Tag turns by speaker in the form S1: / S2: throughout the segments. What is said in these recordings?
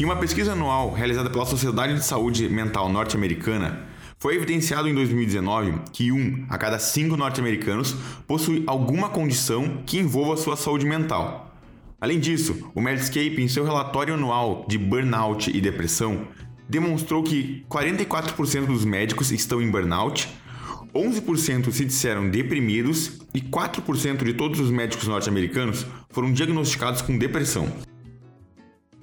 S1: Em uma pesquisa anual realizada pela Sociedade de Saúde Mental Norte-Americana, foi evidenciado em 2019 que um a cada cinco norte-americanos possui alguma condição que envolva sua saúde mental. Além disso, o Medscape, em seu relatório anual de burnout e depressão, demonstrou que 44% dos médicos estão em burnout, 11% se disseram deprimidos e 4% de todos os médicos norte-americanos foram diagnosticados com depressão.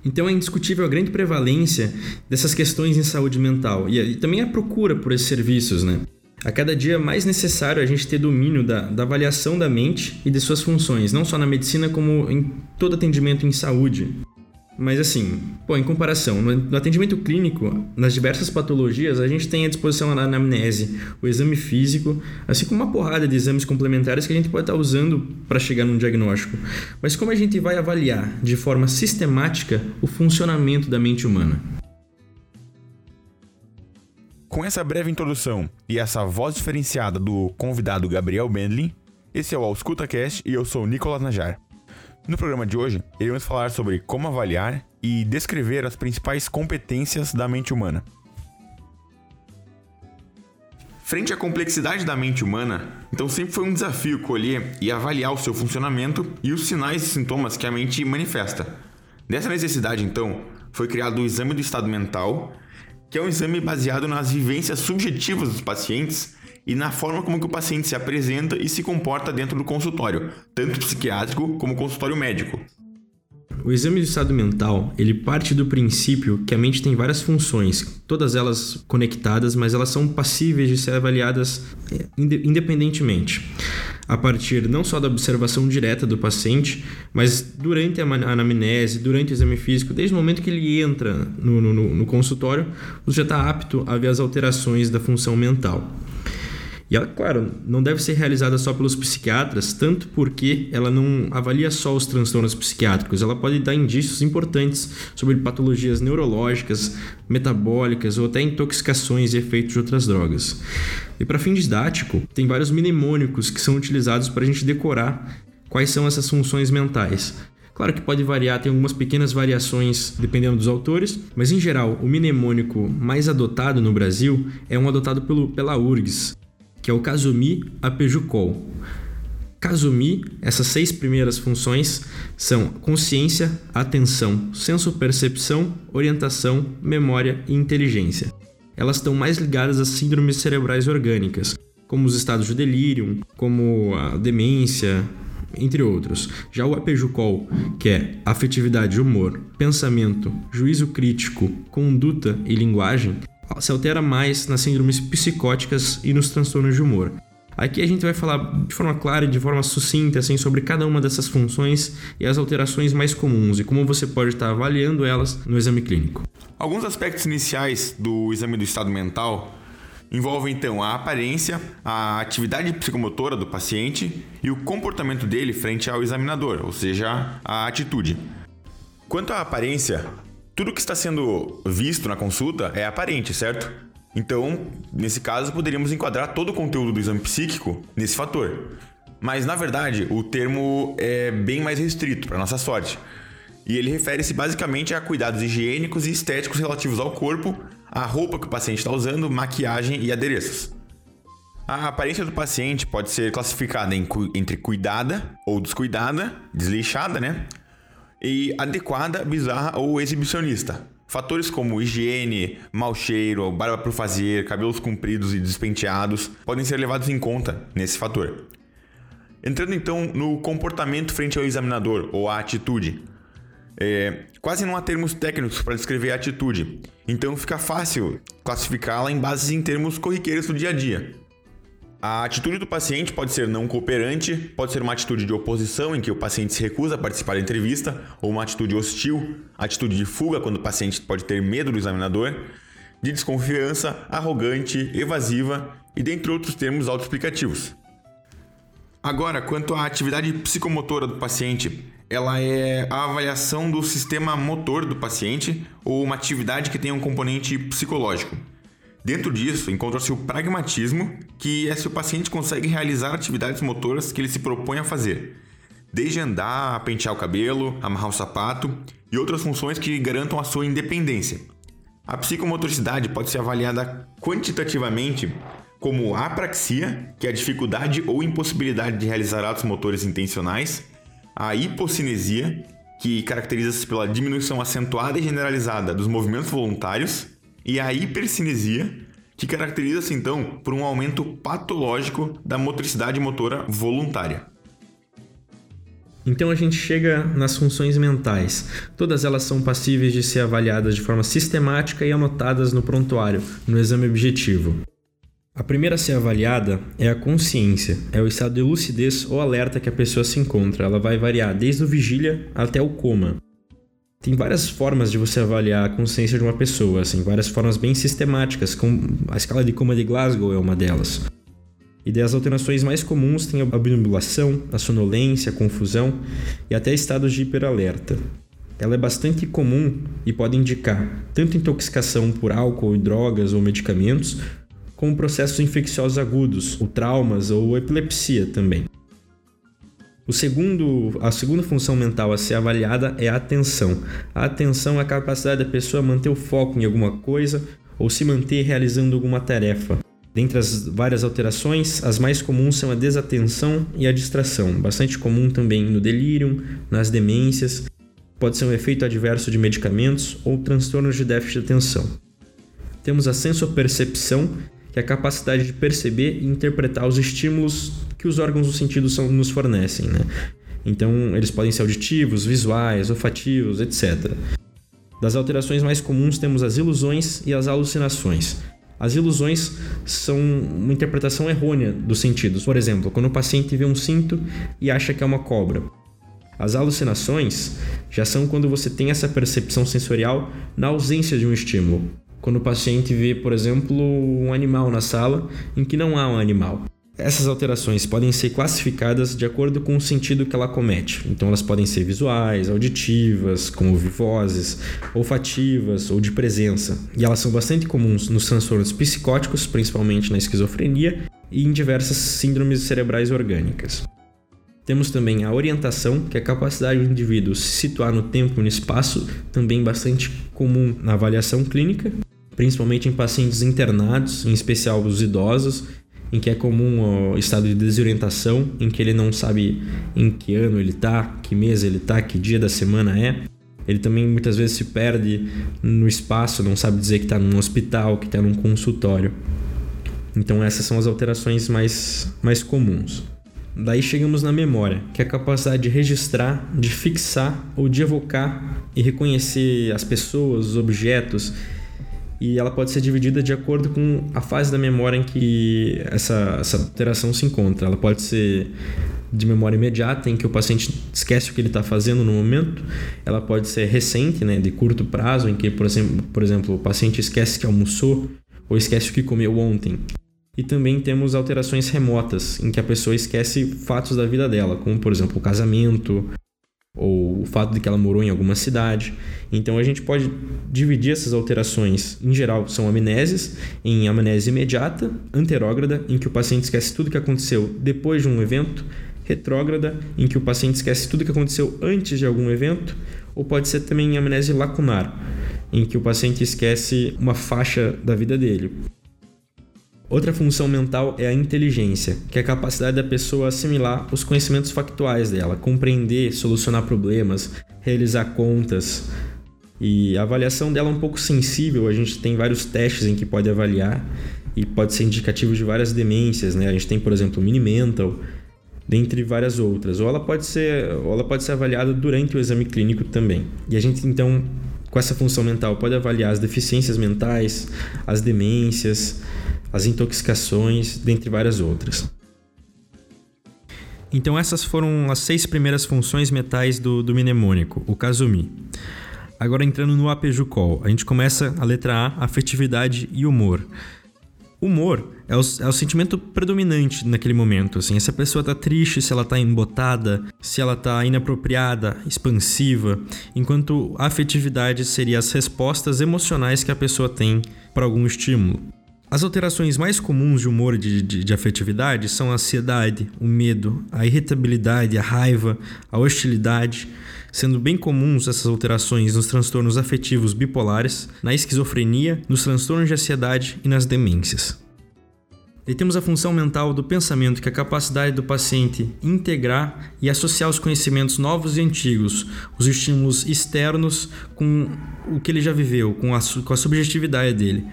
S2: Então é indiscutível a grande prevalência dessas questões em saúde mental e, e também a procura por esses serviços, né? A cada dia é mais necessário a gente ter domínio da, da, avaliação da mente e de suas funções, não só na medicina, como em todo atendimento em saúde. Mas assim, pô, em comparação, no atendimento clínico, nas diversas patologias, a gente tem à disposição a anamnese, o exame físico, assim como uma porrada de exames complementares que a gente pode estar usando para chegar num diagnóstico. Mas como a gente vai avaliar de forma sistemática o funcionamento da mente humana?
S1: Com essa breve introdução e essa voz diferenciada do convidado Gabriel Bendlin, esse é o AuscultaCast e eu sou o Nicolas Najar. No programa de hoje, iremos falar sobre como avaliar e descrever as principais competências da mente humana. Frente à complexidade da mente humana, então sempre foi um desafio colher e avaliar o seu funcionamento e os sinais e sintomas que a mente manifesta. Dessa necessidade, então, foi criado o exame do estado mental, que é um exame baseado nas vivências subjetivas dos pacientes e na forma como o paciente se apresenta e se comporta dentro do consultório, tanto psiquiátrico como consultório médico.
S2: O exame de estado mental, ele parte do princípio que a mente tem várias funções, todas elas conectadas, mas elas são passíveis de ser avaliadas é, independentemente, a partir não só da observação direta do paciente, mas durante a anamnese, durante o exame físico, desde o momento que ele entra no, no, no consultório, você já está apto a ver as alterações da função mental. E ela, claro, não deve ser realizada só pelos psiquiatras, tanto porque ela não avalia só os transtornos psiquiátricos, ela pode dar indícios importantes sobre patologias neurológicas, metabólicas ou até intoxicações e efeitos de outras drogas. E para fim didático, tem vários mnemônicos que são utilizados para a gente decorar quais são essas funções mentais. Claro que pode variar, tem algumas pequenas variações dependendo dos autores, mas em geral, o mnemônico mais adotado no Brasil é um adotado pelo, pela URGS, que é o Kazumi Apejucol. Kazumi, essas seis primeiras funções são consciência, atenção, senso-percepção, orientação, memória e inteligência. Elas estão mais ligadas às síndromes cerebrais orgânicas, como os estados de delírio, como a demência, entre outros. Já o Apejucol, que é afetividade, humor, pensamento, juízo crítico, conduta e linguagem, se altera mais nas síndromes psicóticas e nos transtornos de humor. Aqui a gente vai falar de forma clara e de forma sucinta assim, sobre cada uma dessas funções e as alterações mais comuns e como você pode estar avaliando elas no exame clínico.
S1: Alguns aspectos iniciais do exame do estado mental envolvem então a aparência, a atividade psicomotora do paciente e o comportamento dele frente ao examinador, ou seja, a atitude. Quanto à aparência, tudo que está sendo visto na consulta é aparente, certo? Então, nesse caso, poderíamos enquadrar todo o conteúdo do exame psíquico nesse fator. Mas, na verdade, o termo é bem mais restrito, para nossa sorte. E ele refere-se basicamente a cuidados higiênicos e estéticos relativos ao corpo, à roupa que o paciente está usando, maquiagem e adereços. A aparência do paciente pode ser classificada entre cuidada ou descuidada, desleixada, né? E adequada, bizarra ou exibicionista. Fatores como higiene, mau cheiro, barba por fazer, cabelos compridos e despenteados podem ser levados em conta nesse fator. Entrando então no comportamento frente ao examinador ou a atitude. É, quase não há termos técnicos para descrever a atitude, então fica fácil classificá-la em bases em termos corriqueiros do dia a dia. A atitude do paciente pode ser não cooperante, pode ser uma atitude de oposição em que o paciente se recusa a participar da entrevista, ou uma atitude hostil, atitude de fuga quando o paciente pode ter medo do examinador, de desconfiança, arrogante, evasiva e dentre outros termos autoexplicativos. Agora, quanto à atividade psicomotora do paciente, ela é a avaliação do sistema motor do paciente ou uma atividade que tem um componente psicológico. Dentro disso, encontra-se o pragmatismo, que é se o paciente consegue realizar atividades motoras que ele se propõe a fazer. desde andar, pentear o cabelo, amarrar o sapato e outras funções que garantam a sua independência. A psicomotricidade pode ser avaliada quantitativamente como apraxia, que é a dificuldade ou impossibilidade de realizar atos motores intencionais, a hipocinesia, que caracteriza-se pela diminuição acentuada e generalizada dos movimentos voluntários, e a hipercinesia, que caracteriza-se então por um aumento patológico da motricidade motora voluntária.
S2: Então a gente chega nas funções mentais. Todas elas são passíveis de ser avaliadas de forma sistemática e anotadas no prontuário, no exame objetivo. A primeira a ser avaliada é a consciência, é o estado de lucidez ou alerta que a pessoa se encontra. Ela vai variar desde o vigília até o coma. Tem várias formas de você avaliar a consciência de uma pessoa, assim, várias formas bem sistemáticas, com a escala de coma de Glasgow é uma delas. E das alterações mais comuns tem a obnubulação, a sonolência, a confusão e até estados de hiperalerta. Ela é bastante comum e pode indicar tanto intoxicação por álcool, drogas ou medicamentos, como processos infecciosos agudos, ou traumas ou epilepsia também. O segundo, a segunda função mental a ser avaliada é a atenção. A atenção é a capacidade da pessoa manter o foco em alguma coisa ou se manter realizando alguma tarefa. Dentre as várias alterações, as mais comuns são a desatenção e a distração, bastante comum também no delírio, nas demências, pode ser um efeito adverso de medicamentos ou transtornos de déficit de atenção. Temos a sensopercepção, que é a capacidade de perceber e interpretar os estímulos que os órgãos do sentido são, nos fornecem. Né? Então, eles podem ser auditivos, visuais, olfativos, etc. Das alterações mais comuns temos as ilusões e as alucinações. As ilusões são uma interpretação errônea dos sentidos. Por exemplo, quando o paciente vê um cinto e acha que é uma cobra. As alucinações já são quando você tem essa percepção sensorial na ausência de um estímulo quando o paciente vê, por exemplo, um animal na sala em que não há um animal. Essas alterações podem ser classificadas de acordo com o sentido que ela comete. Então, elas podem ser visuais, auditivas, como ouvir vozes, olfativas ou de presença. E elas são bastante comuns nos transtornos psicóticos, principalmente na esquizofrenia, e em diversas síndromes cerebrais orgânicas. Temos também a orientação, que é a capacidade do indivíduo se situar no tempo e no espaço, também bastante comum na avaliação clínica principalmente em pacientes internados, em especial os idosos, em que é comum o estado de desorientação, em que ele não sabe em que ano ele está, que mês ele está, que dia da semana é. Ele também muitas vezes se perde no espaço, não sabe dizer que está num hospital, que está num consultório. Então essas são as alterações mais, mais comuns. Daí chegamos na memória, que é a capacidade de registrar, de fixar ou de evocar e reconhecer as pessoas, os objetos e ela pode ser dividida de acordo com a fase da memória em que essa, essa alteração se encontra. Ela pode ser de memória imediata, em que o paciente esquece o que ele está fazendo no momento. Ela pode ser recente, né, de curto prazo, em que, por exemplo, por exemplo, o paciente esquece que almoçou ou esquece o que comeu ontem. E também temos alterações remotas, em que a pessoa esquece fatos da vida dela, como, por exemplo, o casamento, ou o fato de que ela morou em alguma cidade. Então a gente pode dividir essas alterações, em geral, são amnésias, em amnésia imediata, anterógrada, em que o paciente esquece tudo que aconteceu depois de um evento, retrógrada, em que o paciente esquece tudo que aconteceu antes de algum evento, ou pode ser também amnésia lacunar, em que o paciente esquece uma faixa da vida dele. Outra função mental é a inteligência, que é a capacidade da pessoa assimilar os conhecimentos factuais dela, compreender, solucionar problemas, realizar contas. E a avaliação dela é um pouco sensível, a gente tem vários testes em que pode avaliar e pode ser indicativo de várias demências, né? A gente tem, por exemplo, o mini mental, dentre várias outras. Ou ela pode ser, ou ela pode ser avaliada durante o exame clínico também. E a gente então com essa função mental pode avaliar as deficiências mentais, as demências, as intoxicações, dentre várias outras. Então essas foram as seis primeiras funções metais do, do mnemônico, o Kazumi. Agora entrando no Apejucol, a gente começa a letra A, afetividade e humor. Humor é o, é o sentimento predominante naquele momento, assim, se a pessoa tá triste, se ela tá embotada, se ela tá inapropriada, expansiva, enquanto afetividade seria as respostas emocionais que a pessoa tem para algum estímulo. As alterações mais comuns de humor e de, de, de, afetividade são a ansiedade, o medo, a irritabilidade, a raiva, a hostilidade, sendo bem comuns essas alterações nos transtornos afetivos bipolares, na esquizofrenia, nos transtornos de ansiedade e nas demências. E temos a função mental do pensamento, que é a capacidade do paciente integrar e associar os conhecimentos novos e antigos, os estímulos externos com o que ele já viveu, com a, com a subjetividade dele.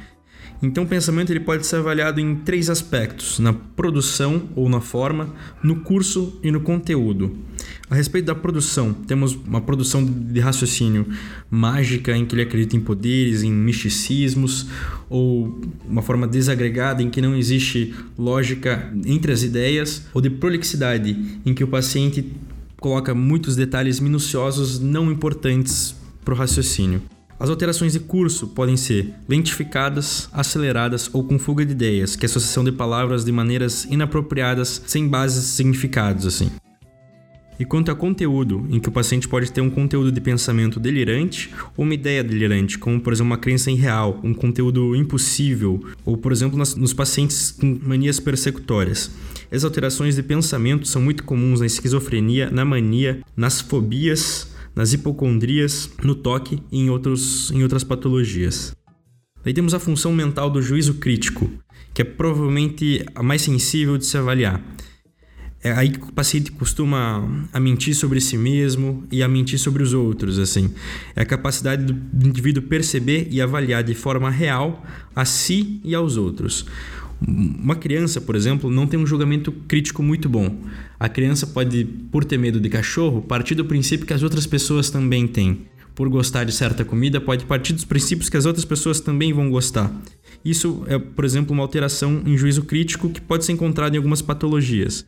S2: Então, o pensamento ele pode ser avaliado em três aspectos: na produção ou na forma, no curso e no conteúdo. A respeito da produção, temos uma produção de raciocínio mágica, em que ele acredita em poderes, em misticismos, ou uma forma desagregada, em que não existe lógica entre as ideias, ou de prolixidade, em que o paciente coloca muitos detalhes minuciosos não importantes para o raciocínio. As alterações de curso podem ser lentificadas, aceleradas ou com fuga de ideias, que é associação de palavras de maneiras inapropriadas, sem bases significados, assim. E quanto a conteúdo, em que o paciente pode ter um conteúdo de pensamento delirante ou uma ideia delirante, como por exemplo uma crença irreal, um conteúdo impossível, ou por exemplo nas, nos pacientes com manias persecutórias. As alterações de pensamento são muito comuns na esquizofrenia, na mania, nas fobias, nas hipocondrias, no toque e em, outros, em outras patologias. Daí temos a função mental do juízo crítico, que é provavelmente a mais sensível de se avaliar. É aí que o paciente costuma a mentir sobre si mesmo e a mentir sobre os outros, assim. É a capacidade do indivíduo perceber e avaliar de forma real a si e aos outros. Uma criança, por exemplo, não tem um julgamento crítico muito bom. A criança pode, por ter medo de cachorro, partir do princípio que as outras pessoas também têm. Por gostar de certa comida, pode partir dos princípios que as outras pessoas também vão gostar. Isso é, por exemplo, uma alteração em juízo crítico que pode ser encontrada em algumas patologias.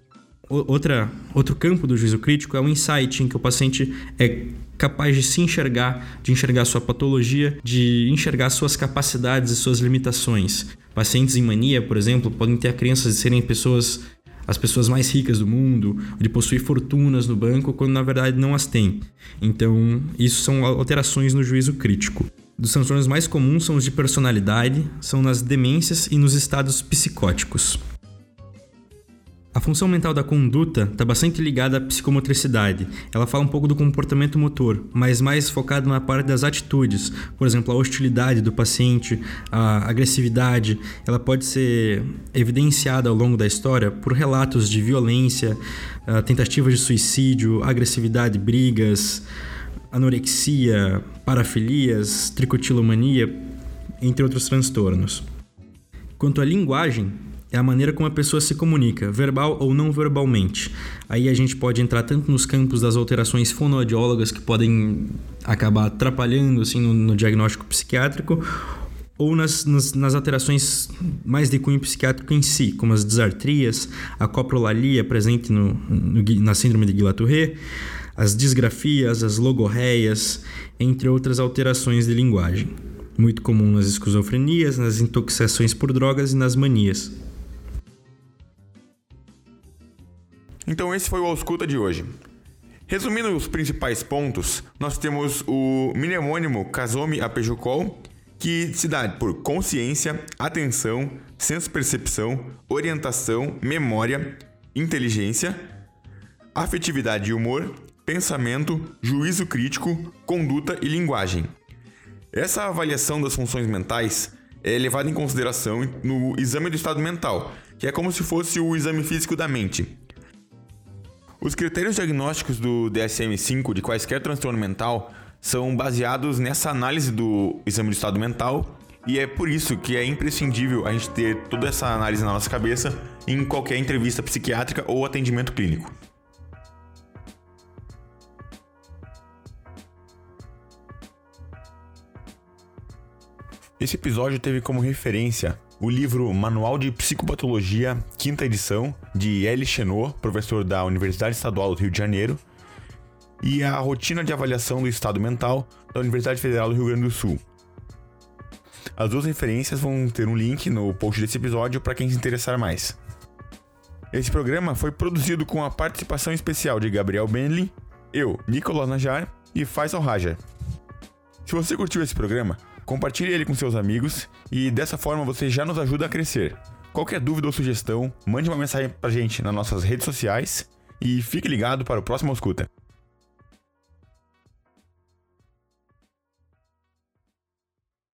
S2: Outra, outro campo do juízo crítico é o insight, em que o paciente é capaz de se enxergar, de enxergar sua patologia, de enxergar suas capacidades e suas limitações. Pacientes em mania, por exemplo, podem ter a crença de serem pessoas as pessoas mais ricas do mundo, de possuir fortunas no banco, quando na verdade não as têm. Então, isso são alterações no juízo crítico. Dos transtornos mais comuns são os de personalidade, são nas demências e nos estados psicóticos. A função mental da conduta está bastante ligada à psicomotricidade. Ela fala um pouco do comportamento motor, mas mais focado na parte das atitudes. Por exemplo, a hostilidade do paciente, a agressividade, ela pode ser evidenciada ao longo da história por relatos de violência, tentativas de suicídio, agressividade, brigas, anorexia, parafilias, tricotilomania, entre outros transtornos. Quanto à linguagem, é a maneira como a pessoa se comunica, verbal ou não verbalmente. Aí a gente pode entrar tanto nos campos das alterações fonoaudiólogas que podem acabar atrapalhando assim no, no diagnóstico psiquiátrico, ou nas, nas, nas, alterações mais de cunho psiquiátrico em si, como as disartrias, a coprolalia presente no, no, na síndrome de Guillain-Barré, as disgrafias, as logorreias, entre outras alterações de linguagem. Muito comum nas esquizofrenias, nas intoxicações por drogas e nas manias.
S1: Então esse foi o Ausculta de hoje. Resumindo os principais pontos, nós temos o mnemônimo Kazome Apejukol, que se dá por consciência, atenção, senso-percepção, orientação, memória, inteligência, afetividade e humor, pensamento, juízo crítico, conduta e linguagem. Essa avaliação das funções mentais é levada em consideração no exame do estado mental, que é como se fosse o exame físico da mente. Os critérios diagnósticos do DSM-5 de quaisquer transtorno mental são baseados nessa análise do exame de estado mental e é por isso que é imprescindível a gente ter toda essa análise na nossa cabeça em qualquer entrevista psiquiátrica ou atendimento clínico. Esse episódio teve como referência o livro Manual de Psicopatologia, quinta edição, de Elie Chenot, professor da Universidade Estadual do Rio de Janeiro, e a Rotina de Avaliação do Estado Mental, da Universidade Federal do Rio Grande do Sul. As duas referências vão ter um link no post desse episódio para quem se interessar mais. Esse programa foi produzido com a participação especial de Gabriel Benley, eu, Nicolas Najar e Faisal Raja. Se você curtiu esse programa, Compartilhe ele com seus amigos e dessa forma você já nos ajuda a crescer. Qualquer dúvida ou sugestão, mande uma mensagem pra gente nas nossas redes sociais e fique ligado para o próximo escuta.